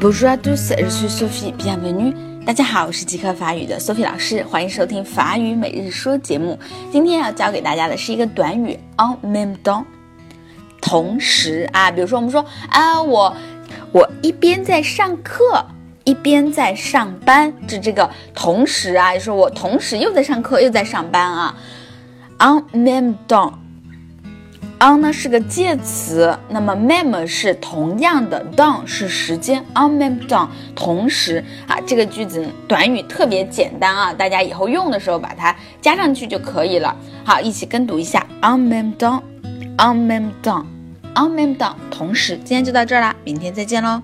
Bonjour à tous, je suis Sophie. Bienvenue. 大家好，我是即刻法语的 Sophie 老师，欢迎收听法语每日说节目。今天要教给大家的是一个短语 en même temps，同时啊，比如说我们说啊，我我一边在上课，一边在上班，指这个同时啊，就是我同时又在上课又在上班啊 on même temps。On 呢是个介词，那么 mem 是同样的，down 是时间，on mem down 同时啊，这个句子短语特别简单啊，大家以后用的时候把它加上去就可以了。好，一起跟读一下，on mem down，on mem down，on mem down 同时。今天就到这儿啦，明天再见喽。